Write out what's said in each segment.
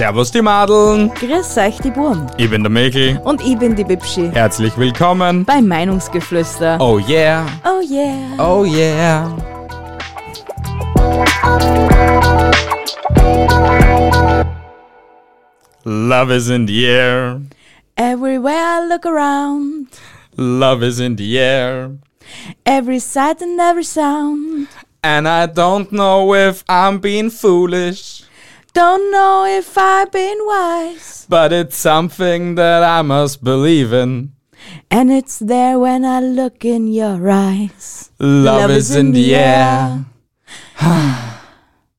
Servus die Madeln, Grüß euch, die Burm. ich bin der Mäkel. Und ich bin die Bibschi. Herzlich willkommen. Bei Meinungsgeflüster. Oh yeah, Oh yeah. oh yeah. Love is in the air, Everywhere I look around. love is in the air. Every sight and every sound. And I don't know if I'm being foolish, Don't know if I've been wise. but it's something that I must believe in. And it's there when I look in your eyes. Love, is in the air.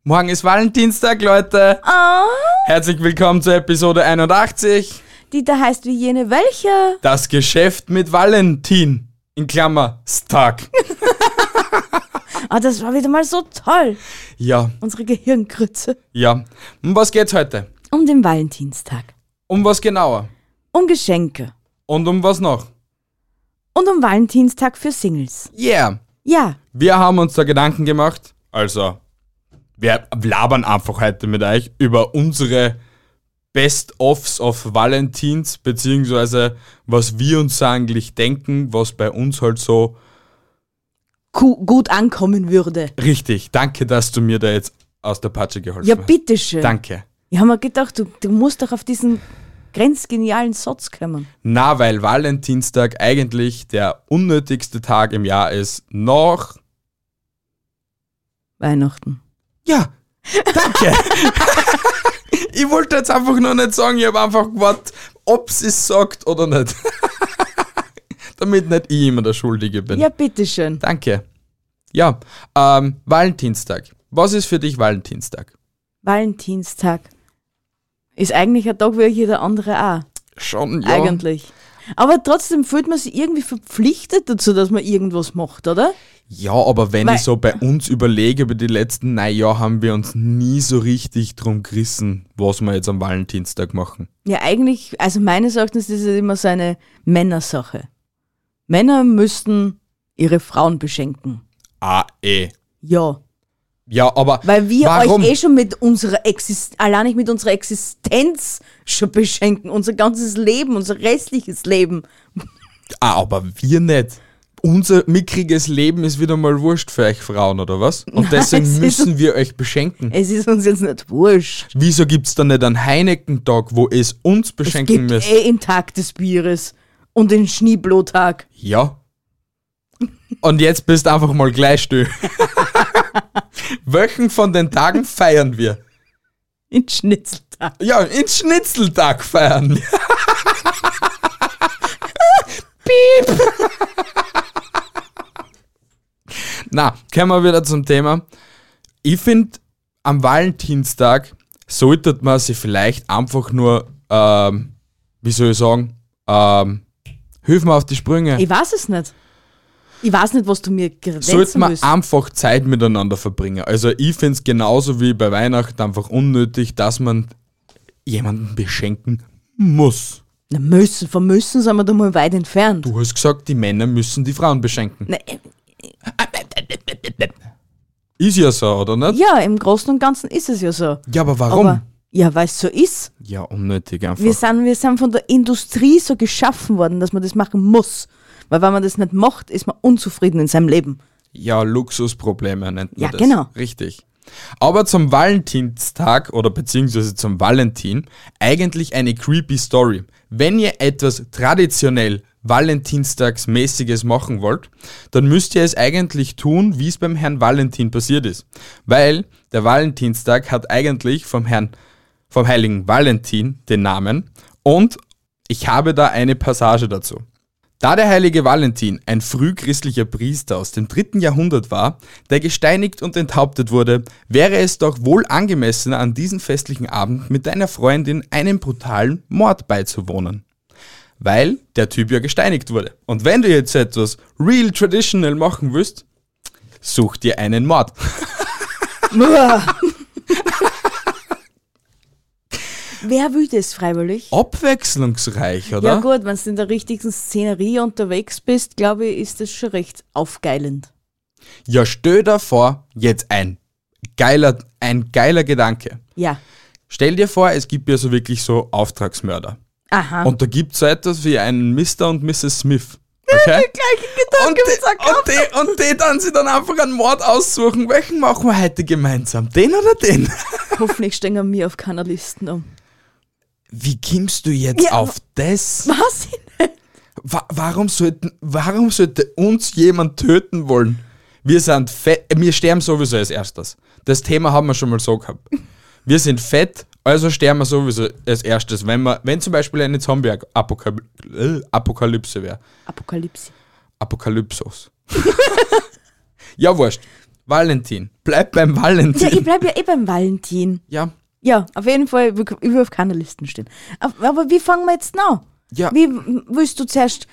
Morgen ist Valentinstag, Leute. Oh, Herzlich willkommen zur Episode 81. die da heißt wie jene welche. Das Geschäft mit Valentin. In Klammer, Stag. Ah, das war wieder mal so toll. Ja, Unsere Gehirngrütze. ja. Um was geht's heute? Um den Valentinstag. Um was genauer? Um Geschenke. Und um was noch? Und um Valentinstag für Singles. Yeah. Ja, Wir haben uns da Gedanken gemacht. Also, wir labern einfach heute mit euch über unsere Best-ofs of Valentins, beziehungsweise was wir uns eigentlich denken, was bei uns halt so gut ankommen würde. richtig. Danke, dass du mir da jetzt aus der Patsche geholfen Ja, hast. bitteschön. Danke. Ich habe mir gedacht, du, du musst doch auf diesen grenzgenialen Satz kommen. Na, weil Valentinstag eigentlich der unnötigste Tag im Jahr ist. Noch. Weihnachten. Ja, danke. ich wollte jetzt einfach nur nicht sagen, ich habe einfach gewartet, ob sie es sagt oder nicht. Damit nicht ich immer der Schuldige bin. Ja, bitteschön. Danke. Ja, ähm, Valentinstag. Was ist für dich Valentinstag? Valentinstag ist eigentlich ein Tag wie jeder andere auch. Schon, ja. Eigentlich. Aber trotzdem fühlt man sich irgendwie verpflichtet dazu, dass man irgendwas macht, oder? Ja, aber wenn Weil- ich so bei uns überlege, über die letzten neun Jahre haben wir uns nie so richtig drum gerissen, was wir jetzt am Valentinstag machen. Ja, eigentlich, also meines Erachtens ist es immer so eine Männersache. Männer müssten ihre Frauen beschenken. Ah, eh. Ja. Ja, aber Weil wir warum? euch eh schon mit unserer Existenz, allein nicht mit unserer Existenz schon beschenken. Unser ganzes Leben, unser restliches Leben. Ah, aber wir nicht. Unser mickriges Leben ist wieder mal wurscht für euch Frauen, oder was? Und es deswegen ist- müssen wir euch beschenken. Es ist uns jetzt nicht wurscht. Wieso gibt's dann nicht einen Heineken-Tag, wo es uns Es beschenken gibt müsst? eh des Bieres und den Schneeblotag. Ja. Und jetzt bist einfach mal gleich still. Welchen von den Tagen feiern wir? Den Schnitzeltag. Ja, in Schnitzeltag feiern wir. Piep. Na, kommen wir wieder zum Thema. Ich finde, am Valentinstag sollte man sich vielleicht einfach nur, ähm, wie soll ich sagen, ähm, hilf mir auf die Sprünge. Ich weiß es nicht. Ich weiß nicht, was du mir sollte grenzen man willst. einfach Zeit miteinander verbringen. Also ich finde es genauso wie bei Weihnachten einfach unnötig, dass man jemanden beschenken muss. Na, müssen, vom Müssen sind wir da mal weit entfernt. Du hast gesagt, die Männer müssen die Frauen beschenken. Na, äh, Ist ja so, oder nicht? ja, im Großen und Ganzen ist es ja so. Ja, aber warum? Aber, ja, weil es so ist. ja, unnötig einfach. Wir sind, wir sind von der Industrie so geschaffen worden, dass man das machen muss. Weil wenn man das nicht macht, ist man unzufrieden in seinem Leben. Ja, Luxusprobleme nennt man Ja, das. genau. Richtig. Aber zum Valentinstag oder beziehungsweise zum Valentin eigentlich eine creepy Story. Wenn ihr etwas traditionell Valentinstagsmäßiges machen wollt, dann müsst ihr es eigentlich tun, wie es beim Herrn Valentin passiert ist. Weil der Valentinstag hat eigentlich vom Herrn, vom heiligen Valentin den Namen und ich habe da eine Passage dazu. Da der heilige Valentin ein frühchristlicher Priester aus dem dritten Jahrhundert war, der gesteinigt und enthauptet wurde, wäre es doch wohl angemessener, an diesem festlichen Abend mit deiner Freundin einem brutalen Mord beizuwohnen. Weil der Typ ja gesteinigt wurde. Und wenn du jetzt etwas real traditional machen willst, such dir einen Mord. Wer will das freiwillig? Abwechslungsreich, oder? Ja gut, wenn du in der richtigen Szenerie unterwegs bist, glaube ich, ist das schon recht aufgeilend. Ja, stell dir vor, jetzt ein geiler, ein geiler Gedanke. Ja. Stell dir vor, es gibt ja so wirklich so Auftragsmörder. Aha. Und da gibt es so etwas wie einen Mr. und Mrs. Smith. Okay? gleichen Und die, und, die, und die dann sich dann einfach einen Mord aussuchen. Welchen machen wir heute gemeinsam? Den oder den? Hoffentlich stehen wir mir auf keiner Listen um. Wie kommst du jetzt Ja, auf das? Was? Wa warum, sollten, warum sollte uns jemand töten wollen? Wir sind fett, wir sterben sowieso als erstes. Das Thema haben wir schon mal so gehabt. Wir sind fett, also sterben wir sowieso als erstes. Wenn, wir, wenn zum Beispiel eine Zombie-Apokalypse wäre. Apokalypse. Apokalypsos. ja, wurscht. Valentin. Bleib beim Ja, Valentin. ich bleib ja eh beim Valentin. Ja, Ja, auf jeden Fall, ich will- auf keiner Listen stehen. Aber wie fangen wir jetzt an? Ja. Wie willst du zuerst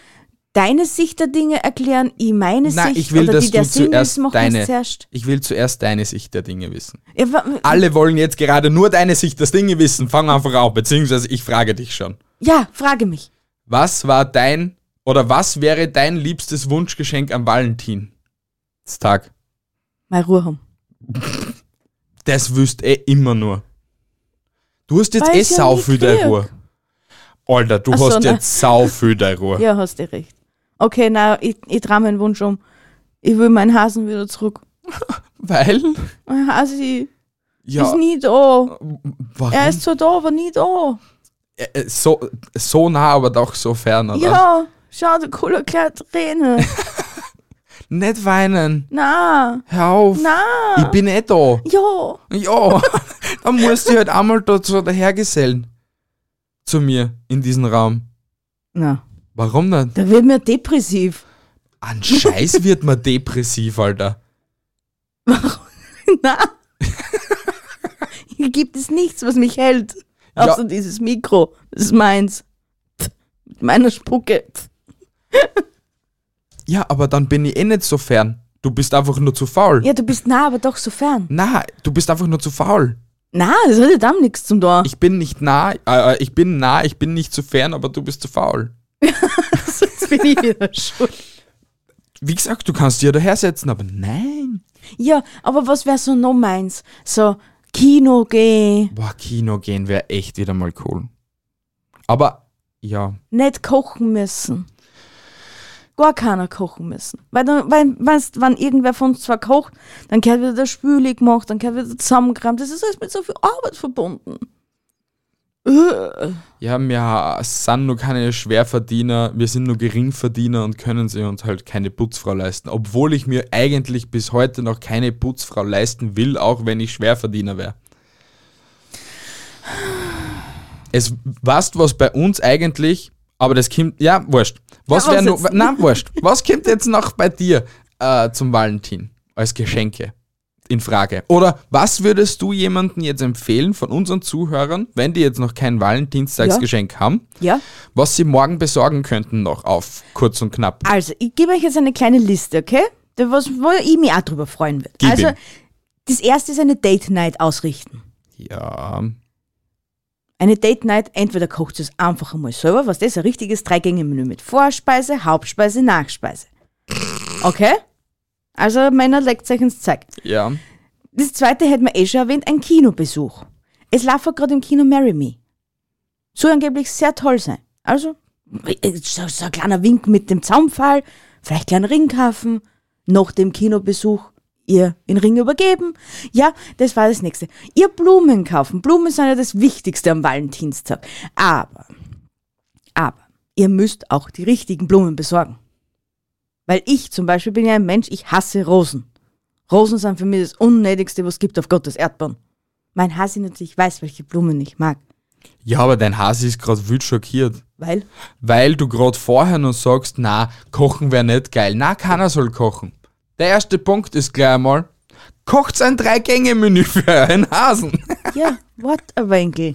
deine Sicht der Dinge erklären, ich meine Nein, Sicht ich will, oder die der du zuerst machen deine. zuerst? Ich will zuerst deine Sicht der Dinge wissen. Ja, Alle wollen jetzt gerade nur deine Sicht der Dinge wissen. Fang einfach auf, beziehungsweise ich frage dich schon. ja, frage mich. Was war dein oder was wäre dein liebstes Wunschgeschenk am Valentinstag? Mal Ruhe haben. Das wüsst eh immer nur. Du hast jetzt eh sau viel deine. Ruhe. Alter, du Ach so, hast ne. jetzt sau viel deine Ruhe. Ja, hast du recht. Okay, na, ich, ich drehe meinen Wunsch um. Ich will meinen Hasen wieder zurück. Weil? Mein Hasi Ja. ist nie da. Warum? Er ist zwar da, aber nie da. Äh, äh, so, so nah, aber doch so fern, oder? Ja, schau, der coole kleine Träne. Nicht weinen. Na, Hör auf. na. Ich bin eh da. Ja, Ja, dann musst du halt einmal da so dahergesellen. Zu mir in diesen Raum. na. Warum nicht? Da wird mir depressiv. An Scheiß wird man depressiv, Alter. Na. Hier gibt es nichts, was mich hält. Ja. Außer dieses Mikro. Das ist meins. Mit meiner Spucke. Ja, aber dann bin ich eh nicht so fern. Du bist einfach nur zu faul. Ja, du bist nah, aber doch so fern. Na, du bist einfach nur zu faul. Na, das hat ja dann nichts zum da. Ich bin nicht nah, äh, ich bin nah, ich bin nicht zu fern, aber du bist zu faul. Jetzt bin ich wieder schuld. Wie gesagt, du kannst dich ja daher setzen, aber nein. Ja, aber was wäre so noch meins? So, Kino gehen, Boah, Kino gehen wäre echt wieder mal cool. Aber, ja. nicht kochen müssen. Gar keiner kochen müssen. Weil, dann, weil weißt, wenn irgendwer von uns zwar kocht, dann gehört wieder der Spüli gemacht, dann gehört wieder zusammengekramt. Das ist alles mit so viel Arbeit verbunden. Äh. Ja, wir sind nur keine Schwerverdiener, wir sind nur Geringverdiener und können sie uns halt keine Putzfrau leisten. Obwohl ich mir eigentlich bis heute noch keine Putzfrau leisten will, auch wenn ich Schwerverdiener wäre. Es weißt was bei uns eigentlich, aber das kommt, ja, wurscht. Was Ja, wäre noch, nein, wurscht. Was kommt jetzt noch bei dir äh, zum Valentin als Geschenke in Frage? Oder was würdest du jemandem jetzt empfehlen von unseren Zuhörern, wenn die jetzt noch kein Valentinstagsgeschenk haben, Ja, was sie morgen besorgen könnten noch auf kurz und knapp? also ich gebe euch jetzt eine kleine Liste, okay? Da Was, wo ich mich auch drüber freuen würde. Gib Also, ihm. das erste ist eine Date Night ausrichten. Ja, Eine Date Night, entweder kocht es einfach einmal selber, was das ist ein richtiges Drei-Gänge-Menü mit Vorspeise, Hauptspeise, Nachspeise. Okay? Also Männer legt euch ins Zeug. ja. Das zweite hätten wir eh schon erwähnt, ein Kinobesuch. Es läuft gerade im Kino Marry Me. Soll angeblich sehr toll sein. Also, so, so ein kleiner Wink mit dem Zaunpfahl, vielleicht einen Ring kaufen, nach dem Kinobesuch ihr den Ring übergeben. Ja, das war das nächste. Ihr Blumen kaufen. Blumen sind ja das Wichtigste am Valentinstag. Aber, aber, ihr müsst auch die richtigen Blumen besorgen. Weil ich zum Beispiel bin ja ein Mensch, ich hasse Rosen. Rosen sind für mich das Unnötigste, was es gibt auf Gottes Erdbahn. Mein Hasi natürlich weiß, welche Blumen ich mag. Ja, aber dein Hase ist gerade wild schockiert. Weil? Weil du gerade vorher noch sagst, na, kochen wäre nicht geil. Na, keiner soll kochen. Der erste Punkt ist gleich einmal, kocht ein Drei-Gänge-Menü für euren Hasen. Ja, wart ein Winkel.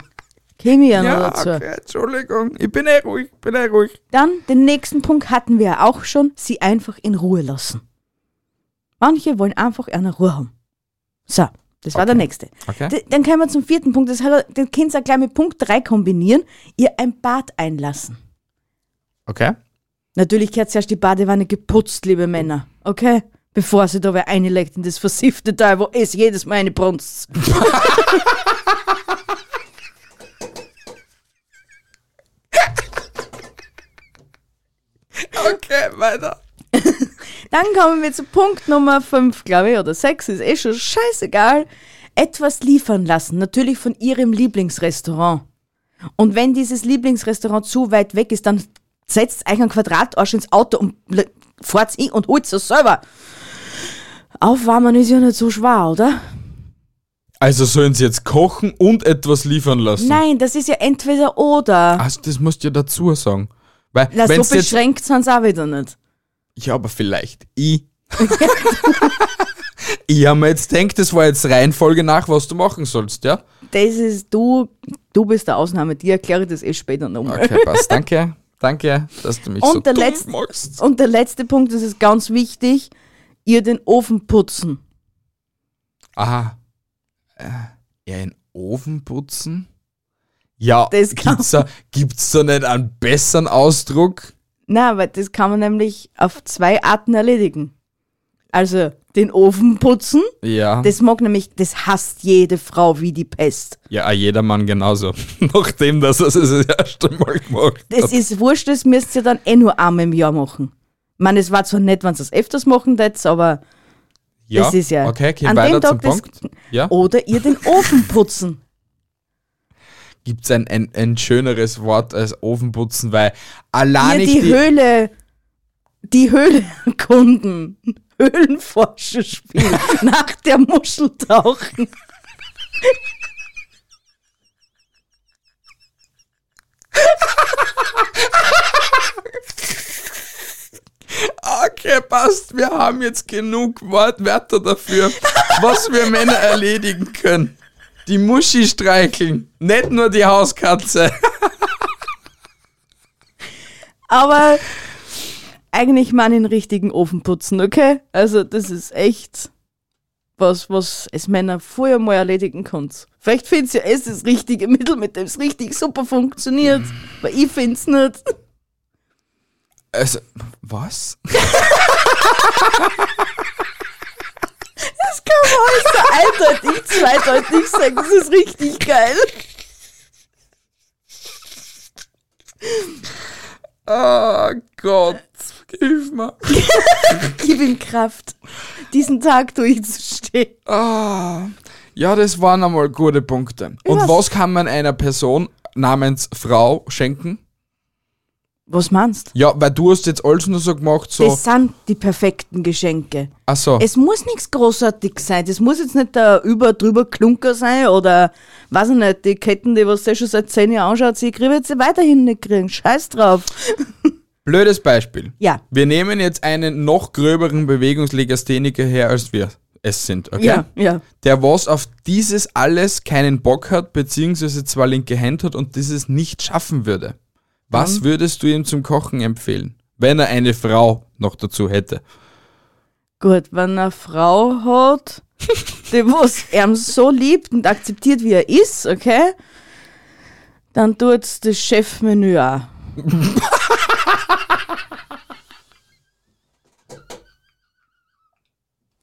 Käme ja noch dazu. okay, Entschuldigung. Ich bin eh ruhig, bin eh ruhig. Dann, den nächsten Punkt hatten wir ja auch schon, sie einfach in Ruhe lassen. Manche wollen einfach eine Ruhe haben. So, das war der nächste. Okay. D dann kommen wir zum vierten Punkt, das hat, den könnt ihr gleich mit Punkt 3 kombinieren, ihr ein Bad einlassen. Okay. Natürlich gehört zuerst die Badewanne geputzt, liebe Männer. Okay? bevor sie da wer einlegt in das versiffte Teil, wo es jedes Mal eine Brunst. okay, weiter. Dann kommen wir zu Punkt Nummer 5, glaube ich, oder 6, ist eh schon scheißegal. Etwas liefern lassen, natürlich von ihrem Lieblingsrestaurant. Und wenn dieses Lieblingsrestaurant zu weit weg ist, dann setzt euch ein Quadratarsch ins Auto und fahrt's in und holt's das selber. Aufwärmen ist ja nicht so schwer, oder? Also sollen sie jetzt kochen und etwas liefern lassen? Nein, das ist ja entweder oder. Also das musst du ja dazu sagen. Weil, Na, so jetzt, beschränkt sind sie auch wieder nicht. ja, aber vielleicht. Ich. ich habe mir jetzt gedacht, das war jetzt Reihenfolge nach, was du machen sollst, ja? Das ist du, du bist der Ausnahme, die erkläre ich das eh später nochmal. Okay, passt. Danke. Danke, dass du mich Und so der letzte- machst. Und der letzte Punkt, das ist ganz wichtig, ihr den Ofen putzen. Aha. Äh, in Ofen putzen? Ja, Das kann- gibt's da, gibt's da nicht einen besseren Ausdruck? Na, weil das kann man nämlich auf zwei Arten erledigen. Also den Ofen putzen, Ja. das mag nämlich, das hasst jede Frau wie die Pest. ja, jedermann genauso. Nachdem, dass er es das erste Mal gemacht Das hat. ist wurscht, das müsst ihr dann eh nur einmal im Jahr machen. Ich meine, es war zwar nett, wenn ihr es öfters machen würdet, aber Ja, das ist ja- okay, gehen an weiter dem zum Tag das- Punkt. Ja. oder ihr den Ofen putzen. Gibt es ein, ein, ein schöneres Wort als Ofenputzen, weil allein ihr ich die, Höhle, die Höhle erkunden. Höhlenforscherspiel nach der Muschel tauchen. Okay, passt. Wir haben jetzt genug Wortwörter dafür, was wir Männer erledigen können. Die Muschi streicheln, nicht nur die Hauskatze. Aber eigentlich mal den richtigen Ofen putzen, okay? Also das ist echt was, was es Männer vorher mal erledigen könnt. Vielleicht findet ihr es das richtige Mittel, mit dem es richtig super funktioniert. Weil ich find's nicht. Also, was? Das kann man so eindeutig, zweideutig sagen. Das ist richtig geil. Oh Gott, hilf mir. Gib ihm Kraft, diesen Tag durchzustehen. Ah, ja, das waren einmal gute Punkte. Und Was? was kann man einer Person namens Frau schenken? Was meinst Ja, weil du hast jetzt alles nur so gemacht, so, Das sind die perfekten Geschenke. ach so, Es muss nichts großartig sein. Das muss jetzt nicht der über drüber Klunker sein oder weiß ich nicht, die Ketten, die was der schon seit zehn Jahren anschaut, sie kriegen jetzt weiterhin nicht kriegen. Scheiß drauf. blödes Beispiel. Ja. Wir nehmen jetzt einen noch gröberen Bewegungslegastheniker her, als wir es sind, okay? Ja, ja. Der was auf dieses alles keinen Bock hat, beziehungsweise zwar linke Hand hat und dieses nicht schaffen würde. Was würdest du ihm zum Kochen empfehlen, wenn er eine Frau noch dazu hätte? Gut, wenn eine Frau hat, die was er so liebt und akzeptiert, wie er ist, okay, dann tut's das Chefmenü auch.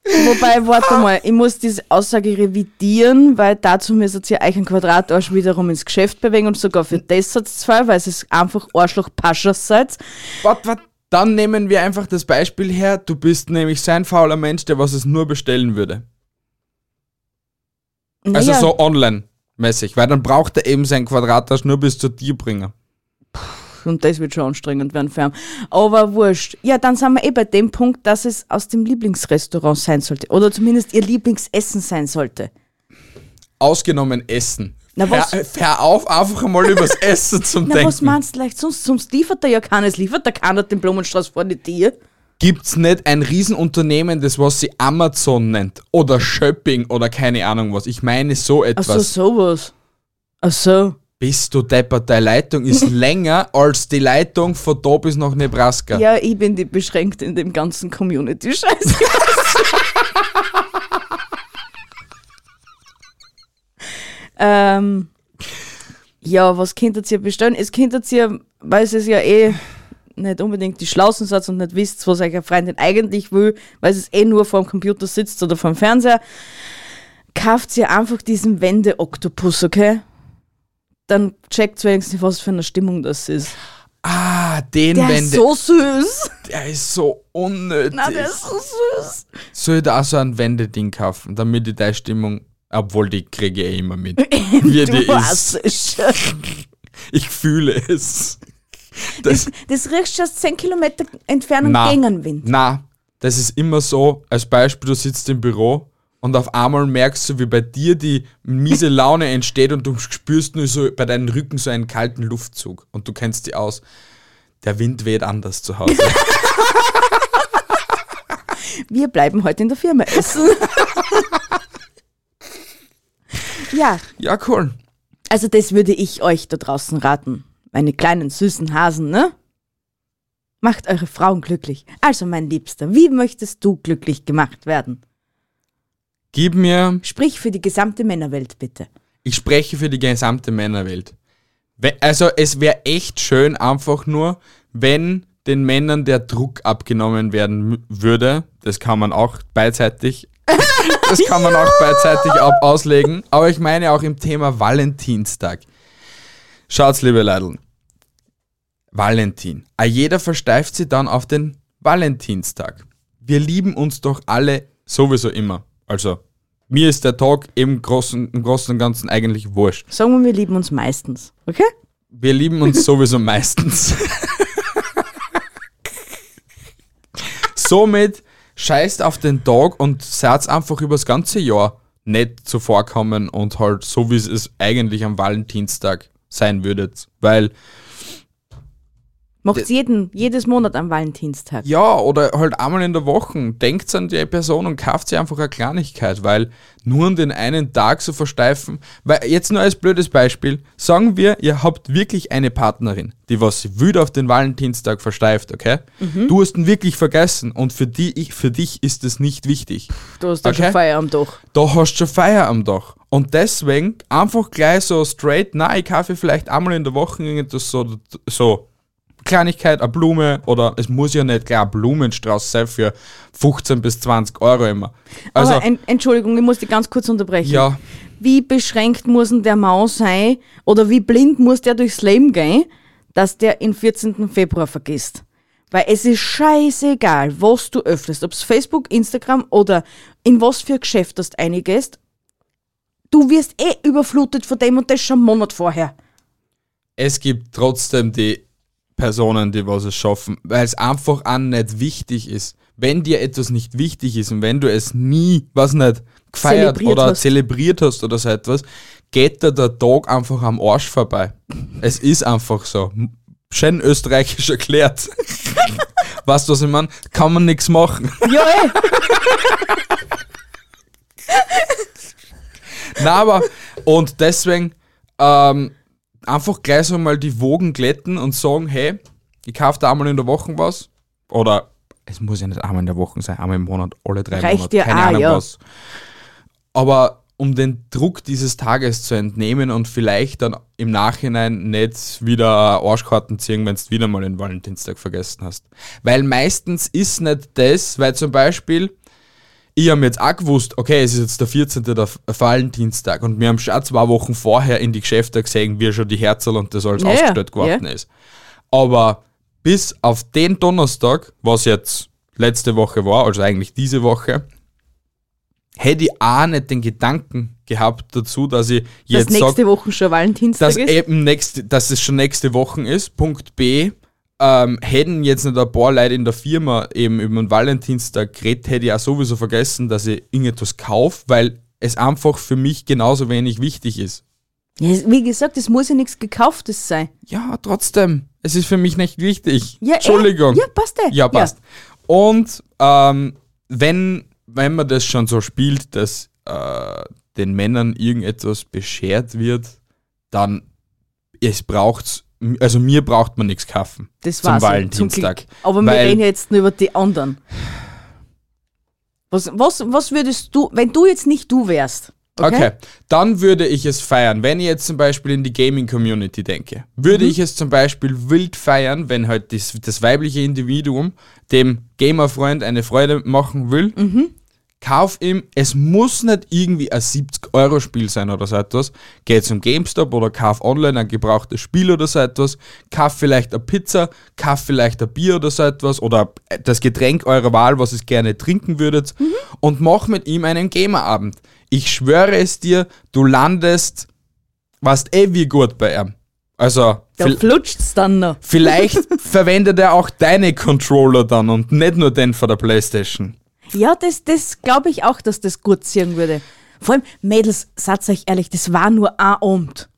Wobei, warte mal, ich muss diese Aussage revidieren, weil dazu müsst ihr euch einen Quadratarsch wiederum ins Geschäft bewegen und sogar für das hat's zwei, weil es einfach Arschloch-Paschers seid. Wart, wart, dann nehmen wir einfach das Beispiel her, du bist nämlich so ein fauler Mensch, der was es nur bestellen würde. Also Naja, so online-mäßig, weil dann braucht er eben sein Quadratasch nur bis zu dir bringen. Und das wird schon anstrengend werden für ihn. Aber wurscht. Ja, dann sind wir eh bei dem Punkt, dass es aus dem Lieblingsrestaurant sein sollte. Oder zumindest ihr Lieblingsessen sein sollte. Ausgenommen Essen. Na, was- Hör, hör auf, einfach einmal übers Essen zum Na, was Denken. meinst du leicht? Sonst, sonst liefert er ja keines. Liefert er keiner den Blumenstrauß vor die Tür? Gibt's nicht ein Riesenunternehmen, das was sie Amazon nennt? Oder Shopping oder keine Ahnung was. Ich meine so Ach etwas. so, sowas. Ach so. Bist du deppert, deine Leitung ist länger als die Leitung von da bis nach Nebraska. Ja, ich bin die beschränkt in dem ganzen Community-Scheiß. ähm, ja, was könntet ihr bestellen? Es könntet ihr, weil es ja eh nicht unbedingt die Schlausen seid und nicht wisst, was eure Freundin eigentlich will, weil es eh nur vor dem Computer sitzt oder vor dem Fernseher, kauft ihr einfach diesen Wende-Oktopus, okay? Dann checkt wenigstens, was für eine Stimmung das ist. Ah, den Der wenn ist so süß. der ist so unnötig. Na, der ist so süß. Soll ich da auch so ein Wendeding kaufen, damit ich deine Stimmung, obwohl die kriege ich eh immer mit. Wie die du ist. es schon. Ich fühle es. Das, Das riechst du aus 10 Kilometer Entfernung na, gegen Wind. na, das ist immer so, als Beispiel, du sitzt im Büro und auf einmal merkst du, wie bei dir die miese Laune entsteht und du spürst nur so bei deinen Rücken so einen kalten Luftzug und du kennst die aus. Der Wind weht anders zu Hause. Wir bleiben heute in der Firma essen. ja, ja, cool. also das würde ich euch da draußen raten. Meine kleinen süßen Hasen, ne? Macht eure Frauen glücklich. Also, mein Liebster, wie möchtest du glücklich gemacht werden? Gib mir Sprich für die gesamte Männerwelt, bitte. Ich spreche für die gesamte Männerwelt. We- Also es wäre echt schön einfach nur, wenn den Männern der Druck abgenommen werden würde. Das kann man auch beidseitig, das kann man auch beidseitig auslegen. Aber ich meine auch im Thema Valentinstag. Schaut's, liebe Leidl. Valentin. Ah, Jeder versteift sich dann auf den Valentinstag. Wir lieben uns doch alle sowieso immer. Also, mir ist der Tag im Großen, im Großen und Ganzen eigentlich wurscht. Sagen wir, wir lieben uns meistens, okay? Wir lieben uns sowieso meistens. Somit scheißt auf den Tag und seid einfach übers ganze Jahr nett zuvorkommen und halt so, wie es es eigentlich am Valentinstag sein würdet. Weil, Macht's jeden, jedes Monat am Valentinstag. ja, oder halt einmal in der Woche, denkt an die Person und kauft sie einfach eine Kleinigkeit, weil nur an den einen Tag so versteifen, weil jetzt nur als blödes Beispiel, sagen wir, ihr habt wirklich eine Partnerin, die was wild auf den Valentinstag versteift, okay? Du hast ihn wirklich vergessen und für, die, ich, für dich ist es nicht wichtig. Du hast Okay. schon Feierabend doch. Da hast du schon Feier am Tag. Und deswegen einfach gleich so straight, na, ich kaufe vielleicht einmal in der Woche irgendetwas so, so Kleinigkeit, eine Blume oder es muss ja nicht gleich ein Blumenstrauß sein für 15 bis 20 Euro immer. Also, Aber Entschuldigung, ich muss dich ganz kurz unterbrechen. ja, Wie beschränkt muss denn der Maus sein oder wie blind muss der durchs Leben gehen, dass der den 14. Februar vergisst? Weil es ist scheißegal, was du öffnest, ob es Facebook, Instagram oder in was für Geschäft das eingehst. Du wirst eh überflutet von dem und das schon einen Monat vorher. es gibt trotzdem die Personen, die was es schaffen, weil es einfach auch nicht wichtig ist. Wenn dir etwas nicht wichtig ist und wenn du es nie, was nicht, gefeiert Zelebriert oder hast. zelebriert hast oder so etwas, geht dir der Tag einfach am Arsch vorbei. es ist einfach so. Schön österreichisch erklärt. weißt du, was ich meine? Kann man nichts machen. Ja, eh. Na, aber, und deswegen ähm, einfach gleich so mal die Wogen glätten und sagen, hey, ich kaufe da einmal in der Woche was. Oder es muss ja nicht einmal in der Woche sein, einmal im Monat, alle drei Reicht Monate, ja keine auch, Ahnung ja. was. Aber um den Druck dieses Tages zu entnehmen und vielleicht dann im Nachhinein nicht wieder Arschkarten ziehen, wenn du wieder mal den Valentinstag vergessen hast. Weil meistens ist nicht das, weil zum Beispiel, ich habe jetzt auch gewusst, okay, es ist jetzt der 14. der Valentinstag und wir haben schon zwei Wochen vorher in die Geschäfte gesehen, wie schon die Herzl und das alles Ja, ja, ausgestellt geworden ist. Aber bis auf den Donnerstag, was jetzt letzte Woche war, also eigentlich diese Woche, hätte ich auch nicht den Gedanken gehabt dazu, dass ich Dass jetzt nächste sage, Woche schon Valentinstag dass, ist. eben nächste, dass es schon nächste Woche ist. Punkt B. Ähm, hätten jetzt nicht ein paar Leute in der Firma eben über den Valentinstag geredet, hätte ich auch sowieso vergessen, dass ich irgendetwas kaufe, weil es einfach für mich genauso wenig wichtig ist. Ja, wie gesagt, es muss ja nichts Gekauftes sein. Ja, trotzdem. Es ist für mich nicht wichtig. Ja, eh. Entschuldigung. Ja, passt eh. Ja, passt. Und ähm, wenn, wenn man das schon so spielt, dass äh, den Männern irgendetwas beschert wird, dann es braucht's, also mir braucht man nichts kaufen. Das zum war's Valentinstag. Glück. Aber wir reden ja jetzt nur über die anderen. Was, was, was würdest du, wenn du jetzt nicht du wärst? Okay. Okay. dann würde ich es feiern. Wenn ich jetzt zum Beispiel in die Gaming-Community denke, würde Mhm. ich es zum Beispiel wild feiern, wenn halt das, das weibliche Individuum dem Gamer-Freund eine Freude machen will, Mhm. Kauf ihm, es muss nicht irgendwie ein 70-Euro-Spiel sein oder so etwas. Geh zum GameStop oder kauf online ein gebrauchtes Spiel oder so etwas. Kauf vielleicht eine Pizza, kauf vielleicht ein Bier oder so etwas oder das Getränk eurer Wahl, was ihr gerne trinken würdet und mach mit ihm einen Gamerabend. Ich schwöre es dir, du landest, warst eh wie gut bei ihm. Also, Da flutscht's dann noch. vielleicht verwendet er auch deine Controller dann und nicht nur den von der Playstation. Ja, das, das glaube ich auch, dass das gut ziehen würde. Vor allem, Mädels, sagt euch ehrlich, das war nur ein Abend.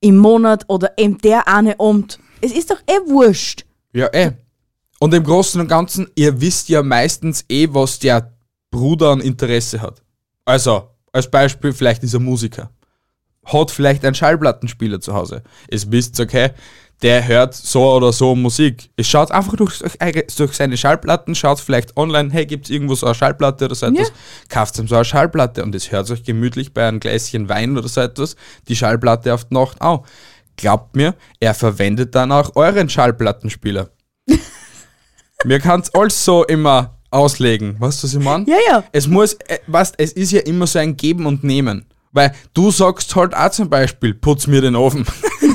Im Monat oder eben der eine Abend. Es ist doch eh wurscht. Ja, eh. Und im Großen und Ganzen, ihr wisst ja meistens eh, was der Bruder an Interesse hat. Also, als Beispiel, vielleicht ist er Musiker. Hat vielleicht einen Schallplattenspieler zu Hause. Es wisst, okay, der hört so oder so Musik. Es schaut einfach durch, durch seine Schallplatten, schaut vielleicht online, hey, gibt's irgendwo so eine Schallplatte oder so etwas, Ja. kauft ihm so eine Schallplatte und es hört euch gemütlich bei einem Gläschen Wein oder so etwas, die Schallplatte auf die Nacht auch. Glaubt mir, er verwendet dann auch euren Schallplattenspieler. Mir kann's alles so immer auslegen. Weißt du, was ich meine? Ja, ja. Es muss, äh, weißt, es ist ja immer so ein Geben und Nehmen. Weil du sagst halt auch zum Beispiel, putz mir den Ofen.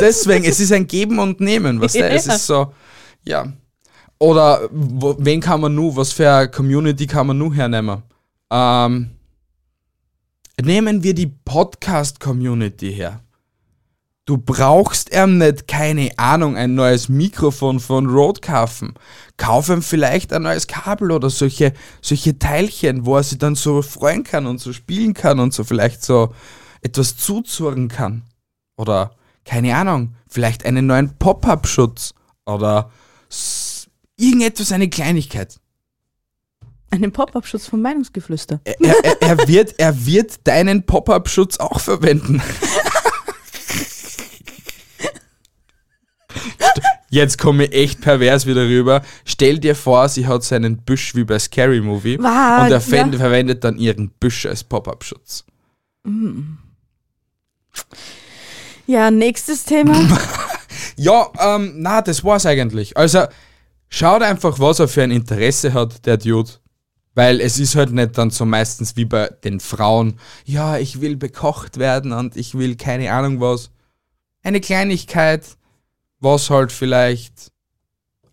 Deswegen, es ist ein Geben und Nehmen, weißt du? Es Ja. ist so, ja. Oder wo, wen kann man nu, was für eine Community kann man nu hernehmen? Ähm, nehmen wir die Podcast-Community her. Du brauchst ihm nicht, keine Ahnung, ein neues Mikrofon von Rode kaufen. Kauf ihm vielleicht ein neues Kabel oder solche, solche Teilchen, wo er sich dann so freuen kann und so spielen kann und so vielleicht so etwas zuzurren kann. Oder, keine Ahnung, vielleicht einen neuen Pop-Up-Schutz. Oder irgendetwas, eine Kleinigkeit. Einen Pop-Up-Schutz vom Meinungsgeflüster. Er, er, er, wird, er wird deinen Pop-Up-Schutz auch verwenden. Jetzt komme ich echt pervers wieder rüber. Stell dir vor, sie hat seinen Büsch wie bei Scary Movie Wow, und er ja. verwendet, verwendet dann ihren Büsch als Pop-Up-Schutz. Ja, nächstes Thema. Ja, ähm, na, das war's eigentlich. Also, schaut einfach, was er für ein Interesse hat, der Dude. Weil es ist halt nicht dann so meistens wie bei den Frauen, ja, ich will bekocht werden und ich will keine Ahnung was. Eine Kleinigkeit, was halt vielleicht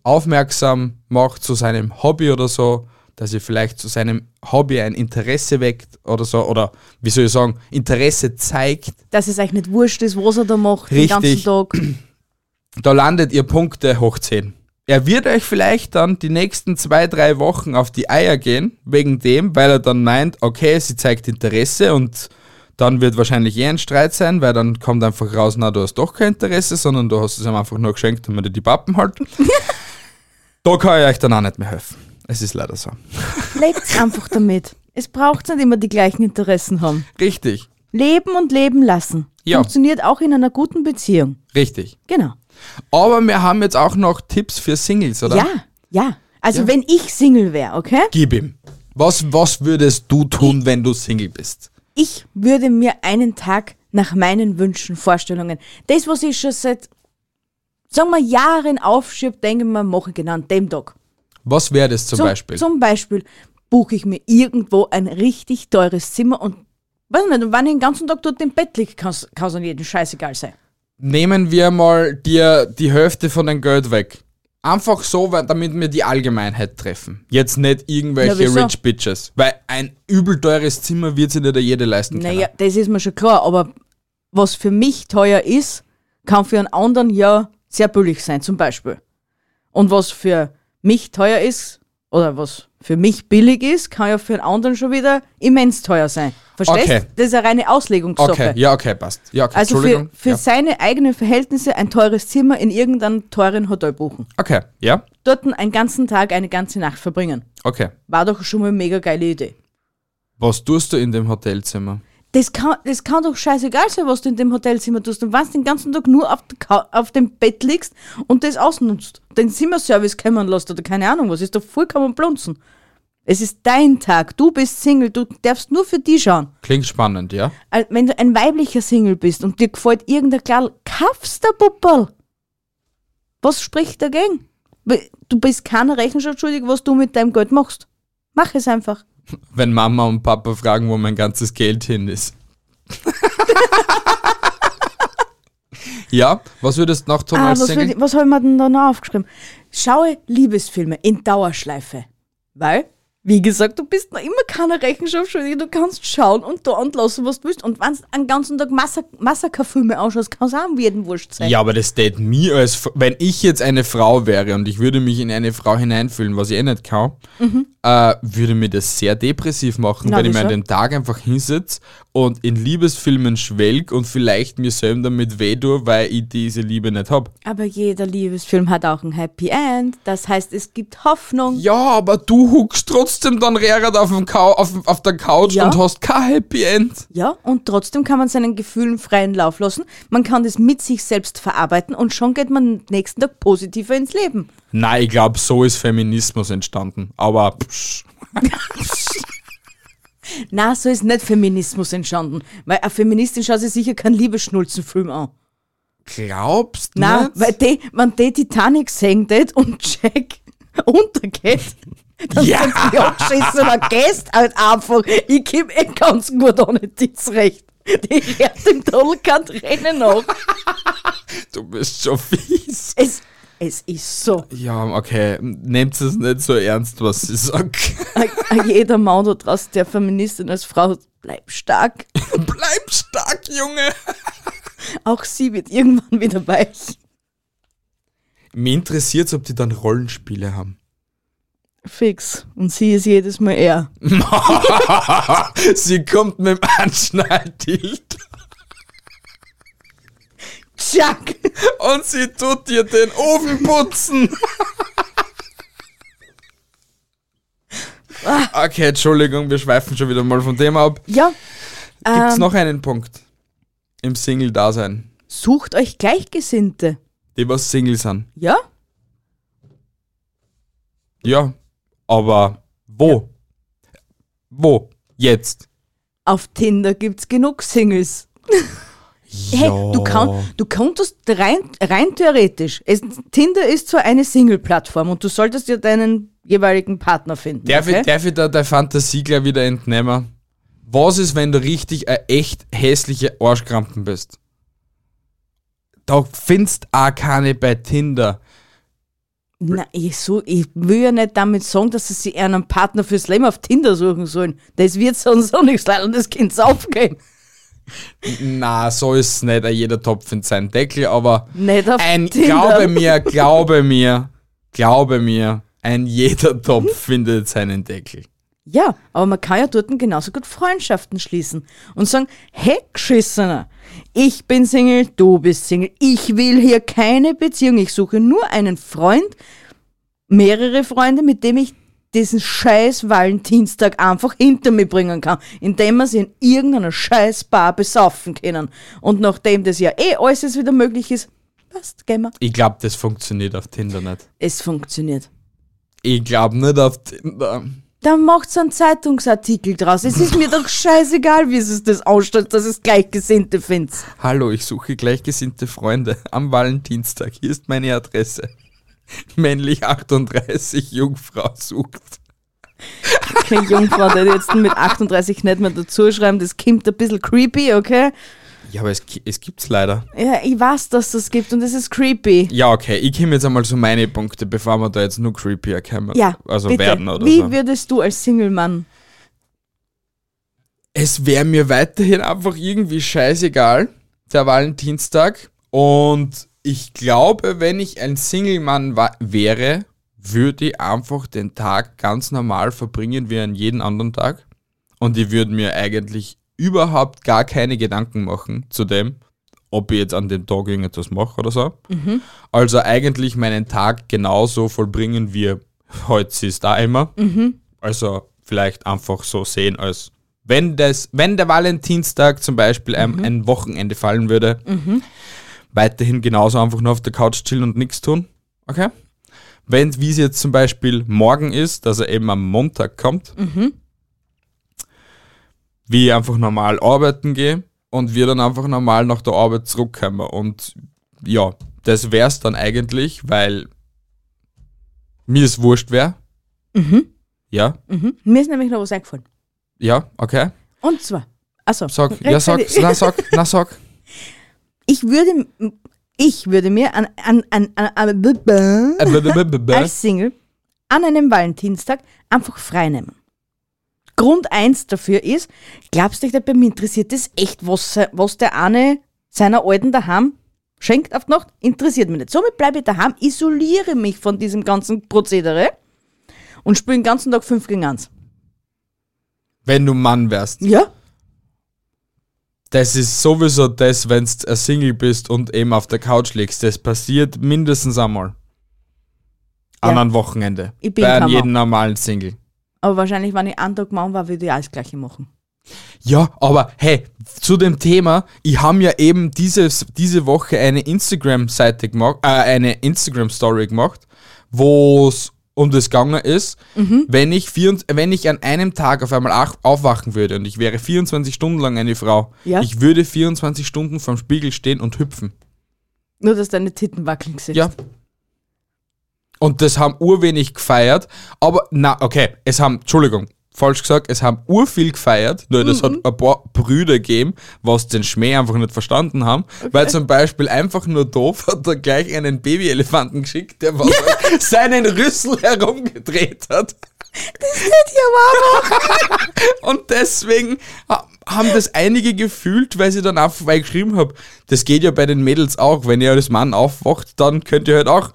aufmerksam macht zu seinem Hobby oder so, dass er vielleicht zu seinem Hobby ein Interesse weckt oder so, oder wie soll ich sagen, Interesse zeigt. Dass es euch nicht wurscht ist, was er da macht den Richtig. ganzen Tag. da landet ihr Punkte hoch 10. Er wird euch vielleicht dann die nächsten zwei, drei Wochen auf die Eier gehen, wegen dem, weil er dann meint, okay, sie zeigt Interesse und dann wird wahrscheinlich eh ein Streit sein, weil dann kommt einfach raus, na, du hast doch kein Interesse, sondern du hast es ihm einfach nur geschenkt, damit er die Pappen halt. da kann ich euch dann auch nicht mehr helfen. Es ist leider so. Lebt einfach damit. Es braucht nicht immer die gleichen Interessen haben. Richtig, Leben und leben lassen. Ja. Funktioniert auch in einer guten Beziehung. richtig. Genau. Aber wir haben jetzt auch noch Tipps für Singles, oder? Ja, ja. Also Ja. wenn ich Single wäre, okay? Gib ihm. Was, was würdest du tun, wenn du Single bist? Ich würde mir einen Tag nach meinen Wünschen, Vorstellungen, das, was ich schon seit, sagen wir, Jahren aufschiebe, denke ich mir, mache ich genau an dem Tag. Was wäre das zum, Zum Beispiel? Zum Beispiel buche ich mir irgendwo ein richtig teures Zimmer und weiß nicht, wenn ich den ganzen Tag dort im Bett liege, kann es an jedem scheißegal sein. Nehmen wir mal dir die Hälfte von deinem Geld weg. Einfach so, damit wir die Allgemeinheit treffen. Jetzt nicht Na, irgendwelche wieso? Rich Bitches. Weil ein übel teures Zimmer wird sich nicht jeder leisten können. Naja, das ist mir schon klar, aber was für mich teuer ist, kann für einen anderen ja sehr billig sein, zum Beispiel. Und was für mich teuer ist, oder was für mich billig ist, kann ja für einen anderen schon wieder immens teuer sein. Verstehst? Okay. Das ist eine reine Auslegungssache. Okay, ja, okay, passt. Ja, okay, Also für, Entschuldigung. für ja. seine eigenen Verhältnisse ein teures Zimmer in irgendeinem teuren Hotel buchen. Okay, ja, Dort einen ganzen Tag, eine ganze Nacht verbringen. okay. War doch schon mal eine mega geile Idee. Was tust du in dem Hotelzimmer? Das kann, das kann doch scheißegal sein, was du in dem Hotelzimmer tust. Und wenn du den ganzen Tag nur auf, auf dem Bett liegst und das ausnutzt, den Zimmerservice kümmern lässt oder keine Ahnung was, ist doch vollkommen blunzen. Es ist dein Tag, du bist Single, du darfst nur für die schauen. Klingt spannend, ja? Wenn du ein weiblicher Single bist und dir gefällt irgendein Kerl, kaufst der Pupperl. Was spricht dagegen? Du bist keiner Rechenschaft schuldig, was du mit deinem Geld machst. Mach es einfach. Wenn Mama und Papa fragen, wo mein ganzes Geld hin ist. ja, was würdest du noch tun Ah, als was, würd was habe ich mir denn da noch aufgeschrieben? Schaue Liebesfilme in Dauerschleife. Weil, wie gesagt, du bist noch immer keine Rechenschaft schuldig. Du kannst schauen und da und lassen, was du willst. Und wenn du einen ganzen Tag Massa Massakerfilme anschaust, kann es auch jedem wurscht sein. Ja, aber das tät mir als, wenn ich jetzt eine Frau wäre und ich würde mich in eine Frau hineinfühlen, was ich eh nicht kann, äh, würde mir das sehr depressiv machen, Na, wenn ich mir an dem Tag einfach hinsitze und in Liebesfilmen schwelg und vielleicht mir selber damit weh tue, weil ich diese Liebe nicht hab. Aber jeder Liebesfilm hat auch ein Happy End. Das heißt, es gibt Hoffnung. Ja, aber du huckst trotzdem dann rerat auf, dem Kau auf, auf der Couch Ja. und hast kein Happy End. Ja, und trotzdem kann man seinen Gefühlen freien Lauf lassen. Man kann das mit sich selbst verarbeiten und schon geht man nächsten Tag positiver ins Leben. Nein, ich glaube, so ist Feminismus entstanden. Aber psch, Na, so ist nicht Feminismus entstanden. Weil eine Feministin schaut sich sicher keinen Liebesschnulzenfilm an. glaubst Na, nicht? weil die, wenn die Titanic sehen tät und Jack untergeht, dann Ja. sagt die abgeschissen, dann gehst halt einfach. Ich komm eh ganz gut ohne dich zurecht. Die hört im Tunnel kein Tränen nach. Du bist schon fies. Es, es ist so. Ja, okay, nehmt es nicht so ernst, was ich sag. Ein- ein Jeder Mann da draußen, der Feministin als Frau, bleib stark. Bleib stark, Junge. Auch sie wird irgendwann wieder weich. Mich interessiert ob die dann Rollenspiele haben. Fix. Und sie ist jedes Mal er. Sie kommt mit dem Anschnalltilt Chuck! und sie tut dir den Ofen putzen. Okay, Entschuldigung, wir schweifen schon wieder mal von dem ab. Ja. Gibt's ähm, noch einen Punkt im Single-Dasein, Sucht euch Gleichgesinnte. die was Single sind? Ja? Ja, aber wo? Wo? Jetzt? Auf Tinder gibt's genug Singles. Hey, du, kann, du könntest rein, rein theoretisch, es, Tinder ist zwar eine Single-Plattform und du solltest ja deinen jeweiligen Partner finden. Darf, okay? ich, darf ich da der Fantasie gleich wieder entnehmen? Was ist, wenn du richtig eine echt hässliche Arschkrampen bist? Da findest auch keine bei Tinder. Na, ich, so, ich will ja nicht damit sagen, dass sie sich einen Partner fürs Leben auf Tinder suchen sollen. Das wird sonst auch nichts leider und das Kind aufgehen. Na, so ist es nicht. Jeder Topf in seinen Deckel, aber ein, glaube mir, glaube mir, glaube mir, ein jeder Topf findet seinen Deckel. Ja, aber man kann ja dort genauso gut Freundschaften schließen und sagen, hey, Geschissener, ich bin Single, du bist Single, ich will hier keine Beziehung, ich suche nur einen Freund, mehrere Freunde, mit dem ich diesen scheiß Valentinstag einfach hinter mir bringen kann, indem wir sie in irgendeiner scheiß Bar besaufen können. Und nachdem das ja eh alles jetzt wieder möglich ist, passt, gehen wir. Ich glaube, das funktioniert auf Tinder nicht. Es funktioniert. Ich glaube nicht auf Tinder. Dann macht's einen Zeitungsartikel draus. Es ist mir doch scheißegal, wie es das ausstellt, dass es Gleichgesinnte findet. Hallo, ich suche gleichgesinnte Freunde am Valentinstag. Hier ist meine Adresse. Männlich 38, Jungfrau sucht. Okay, Jungfrau, der jetzt mit 38 nicht mehr dazu schreiben, das kommt ein bisschen creepy, okay? Ja, aber es, es gibt's leider. Ja, ich weiß, dass das gibt und es ist creepy. Ja, okay, ich komme jetzt einmal zu meine Punkte, bevor wir da jetzt nur creepier kommen. Ja, also bitte. werden oder Wie so. würdest du als Single-Mann? Es wäre mir weiterhin einfach irgendwie scheißegal, der Valentinstag. Und ich glaube, wenn ich ein Single-Mann wäre, würde ich einfach den Tag ganz normal verbringen wie an jeden anderen Tag. Und ich würde mir eigentlich überhaupt gar keine Gedanken machen zu dem, ob ich jetzt an dem Tag irgendetwas mache oder so. Also eigentlich meinen Tag genauso vollbringen wie heute ist da immer. Also vielleicht einfach so sehen als wenn das, wenn der Valentinstag zum Beispiel einem ein Wochenende fallen würde, weiterhin genauso einfach nur auf der Couch chillen und nichts tun. Okay? Wenn, wie es jetzt zum Beispiel morgen ist, dass er eben am Montag kommt, wie ich einfach normal arbeiten gehe und wir dann einfach normal nach der Arbeit zurückkommen. Und ja, das wär's dann eigentlich, weil mir es wurscht wäre. Ja? Mhm. Mir ist nämlich noch was eingefallen. Ja, okay. Und zwar, also Sag, ja, sag, na, sag, na, sag. ich würde, ich würde mir an, an, an, an, an als Single an einem Valentinstag einfach frei nehmen. Grund eins dafür ist, glaubst du nicht, bei mir interessiert das echt, was, was der eine seiner Alten daheim schenkt auf die Nacht? Interessiert mich nicht. Somit bleibe ich daheim, isoliere mich von diesem ganzen Prozedere und spiele den ganzen Tag 5 gegen 1. Wenn du Mann wärst. Ja? Das ist sowieso das, wenn du ein Single bist und eben auf der Couch liegst. Das passiert mindestens einmal. An Ja. einem Wochenende. Ich bin Bei kein jedem normalen Single. Aber wahrscheinlich, wenn ich einen Tag Mann war, würde ich das Gleiche machen. Ja, aber hey, zu dem Thema, ich habe ja eben dieses, diese Woche eine Instagram-Seite gemacht, äh, eine Instagram-Story gemacht, wo es um das gegangen ist, Mhm. wenn, ich vier, wenn ich an einem Tag auf einmal ach- aufwachen würde und ich wäre 24 Stunden lang eine Frau, Ja. ich würde 24 Stunden vorm Spiegel stehen und hüpfen. Nur, dass deine Titten wackeln sind. Ja. Und das haben urwenig gefeiert, aber na, okay, es haben, Entschuldigung, falsch gesagt, es haben urviel gefeiert, nur das hat ein paar Brüder gegeben, was den Schmäh einfach nicht verstanden haben, weil zum Beispiel einfach nur doof hat er gleich einen Babyelefanten geschickt, der was seinen Rüssel herumgedreht hat. Und deswegen ha- haben das einige gefühlt, weil sie dann auch vorbei geschrieben habe. Das geht ja bei den Mädels auch. Wenn ihr als Mann aufwacht, dann könnt ihr halt auch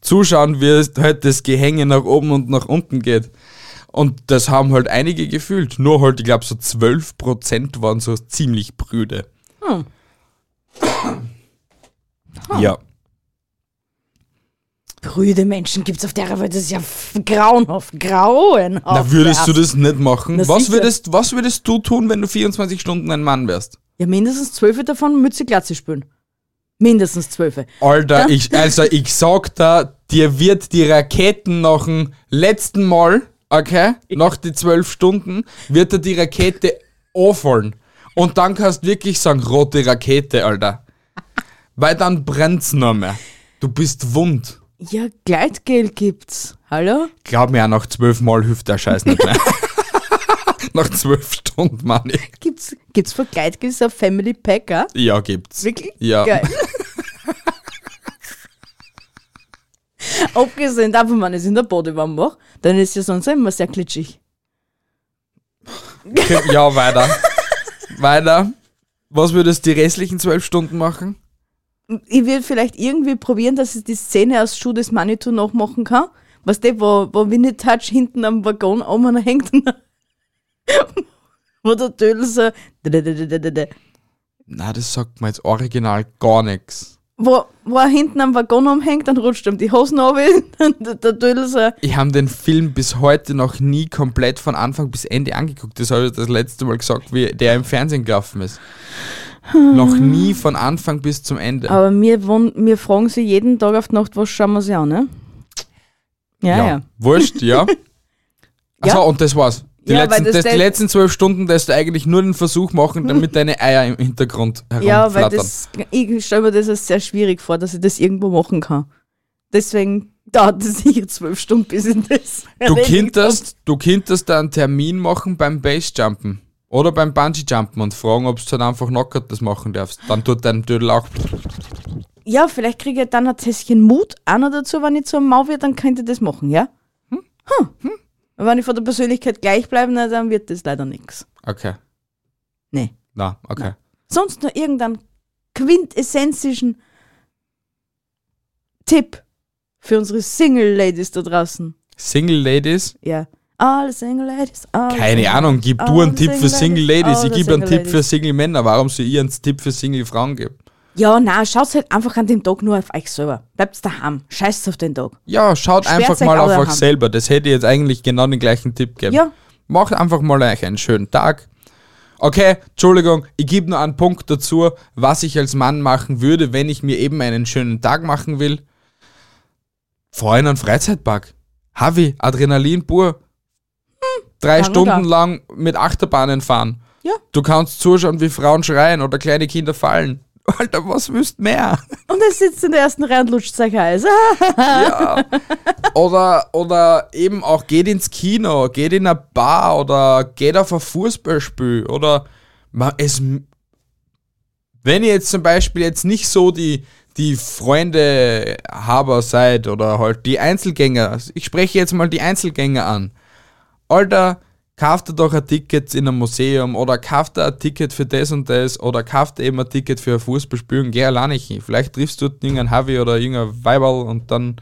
zuschauen, wie halt das Gehänge nach oben und nach unten geht. Und das haben halt einige gefühlt. Nur halt, ich glaube, so 12% waren so ziemlich prüde. Hm. Ja. Brüde Menschen gibt's auf der Welt, das ist ja grauenhaft, grauenhaft. Na, würdest du das nicht machen? Na, Was würdest, was würdest du tun, wenn du 24 Stunden ein Mann wärst? Ja, mindestens zwölf davon Mütze Glatze spülen. Mindestens zwölf. Alter, Ja. ich, also ich sag da, dir wird die Raketen nach dem letzten Mal, okay, nach die zwölf Stunden, wird dir die Rakete auffallen. Und dann kannst du wirklich sagen, rote Rakete, Alter. Weil dann brennt's noch mehr. Du bist wund. Ja, Gleitgel gibt's. Hallo? Glaub mir, nach zwölf Mal hilft der Scheiß nicht mehr. nach zwölf Stunden, Mann. Gibt's, gibt's für Gleitgel so ein Family Pack, auch? Ja, gibt's. Wirklich? Ja. Geil. Abgesehen davon, wenn ich es in der Bodywarm mache, dann ist ja sonst immer sehr glitschig. Ja, weiter. weiter. Was würdest du die restlichen zwölf Stunden machen? Ich würde vielleicht irgendwie probieren, dass ich die Szene aus Schuh des Manitou nachmachen kann. Was der, wo, wo Winnie Touch hinten am Waggon oben hängt und wo der Tödel so Na, das sagt mir jetzt original gar nichts. Wo, wo er hinten am Waggon umhängt, dann rutscht ihm die Hosen runter und der, so Ich habe den Film bis heute noch nie komplett von Anfang bis Ende angeguckt. Das habe ich das letzte Mal gesagt, wie der im Fernsehen gelaufen ist. noch nie von Anfang bis zum Ende. Aber wir, wir fragen sie jeden Tag auf die Nacht, was schauen wir sie an, ne? Ja, ja. Wurscht, ja. Achso, und das war's. Die, Ja, letzten, das das, die letzten zwölf Stunden, dass du eigentlich nur den Versuch machen, damit deine Eier im Hintergrund Ja, weil herumflattern. das, ich stelle mir das als sehr schwierig vor, dass ich das irgendwo machen kann. Deswegen dauert es sicher zwölf Stunden, bis ich das. Du könntest, du könntest da einen Termin machen beim Basejumpen oder beim Bungee-Jumpen und fragen, ob du halt einfach knockert das machen darfst. Dann tut dein Dödel auch. Ja, vielleicht kriege ich dann ein Tässchen Mut auch noch dazu, wenn ich zu einem Mau wird, dann könnte ich das machen, ja? Hm? Hm. Wenn ich von der Persönlichkeit gleich bleibe, na, dann wird das leider nichts. Okay. Nee. Na, okay. Sonst noch irgendeinen quintessenzischen Tipp für unsere Single-Ladies da draußen. Single Ladies? Ja. All Single Ladies. All Keine single Ahnung, gib all du einen Tipp für Single Ladies. Ich gebe einen single Tipp für ladies. Single Männer. Warum soll ich einen Tipp für Single Frauen geben? Ja, na, schaut halt einfach an dem Tag nur auf euch selber. Bleibt daheim. Scheißt auf den Tag. Ja, schaut Sperrt einfach mal auf euch selber. Das hätte ich jetzt eigentlich genau den gleichen Tipp gegeben. Ja. Macht einfach mal euch einen schönen Tag. Okay, Entschuldigung, ich gebe nur einen Punkt dazu, was ich als Mann machen würde, wenn ich mir eben einen schönen Tag machen will. Fahr in einen Freizeitpark. Havi, Adrenalin pur. Drei Kann man Stunden lang mit Achterbahnen fahren. Ja. Du kannst zuschauen, wie Frauen schreien oder kleine Kinder fallen. Alter, was willst mehr? Und er sitzt in der ersten Reihe und lutscht sein Eis. ja. Oder, oder eben auch geht ins Kino, geht in eine Bar oder geht auf ein Fußballspiel oder man, es, wenn ihr jetzt zum Beispiel jetzt nicht so die, die Freunde Haber seid oder halt die Einzelgänger, ich spreche jetzt mal die Einzelgänger an. Alter, kauft ihr doch ein Ticket in einem Museum oder kauft ihr ein Ticket für das und das oder kauft ihr eben ein Ticket für ein Fußballspiel und geh alleine hin. Vielleicht triffst du irgendeinen Havi oder irgendein Weiberl und dann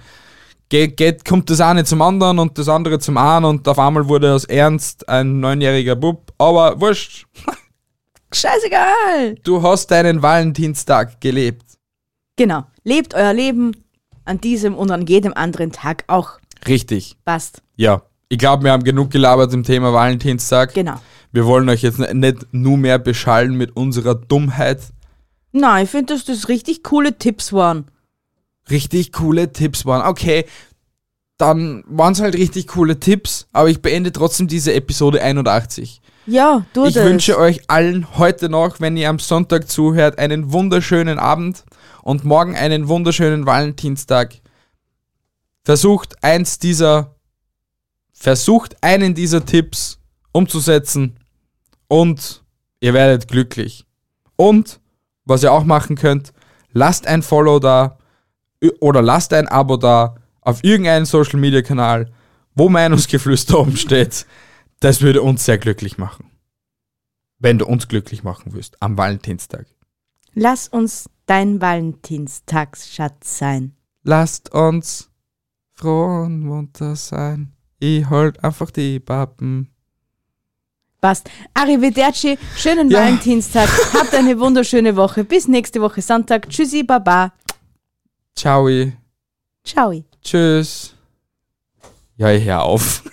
geht, geht, kommt das eine zum anderen und das andere zum einen und auf einmal wurde aus Ernst ein neunjähriger Bub, aber wurscht. Scheißegal. Du hast deinen Valentinstag gelebt. Genau. Lebt euer Leben an diesem und an jedem anderen Tag auch. Richtig. Passt. Ja. Ich glaube, wir haben genug gelabert im Thema Valentinstag. Genau. Wir wollen euch jetzt nicht nur mehr beschallen mit unserer Dummheit. Nein, ich finde, dass das richtig coole Tipps waren. Richtig coole Tipps waren. Okay, dann waren es halt richtig coole Tipps, aber ich beende trotzdem diese Episode 81. Ja, du Ich das. wünsche euch allen heute noch, wenn ihr am Sonntag zuhört, einen wunderschönen Abend und morgen einen wunderschönen Valentinstag. Versucht eins dieser, versucht einen dieser Tipps umzusetzen und ihr werdet glücklich. Und, was ihr auch machen könnt, lasst ein Follow da oder lasst ein Abo da auf irgendeinen Social Media Kanal, wo Meinungsgeflüster oben steht. Das würde uns sehr glücklich machen. Wenn du uns glücklich machen willst am Valentinstag. Lass uns dein Valentinstagsschatz sein. Lasst uns froh und munter sein. Ich halt einfach die Pappen. Passt. Arrivederci, schönen Ja. Valentinstag. Habt eine wunderschöne Woche. Bis nächste Woche Sonntag. Tschüssi, Baba. Ciao. Ciao. Tschüss. Ja, ich hör auf.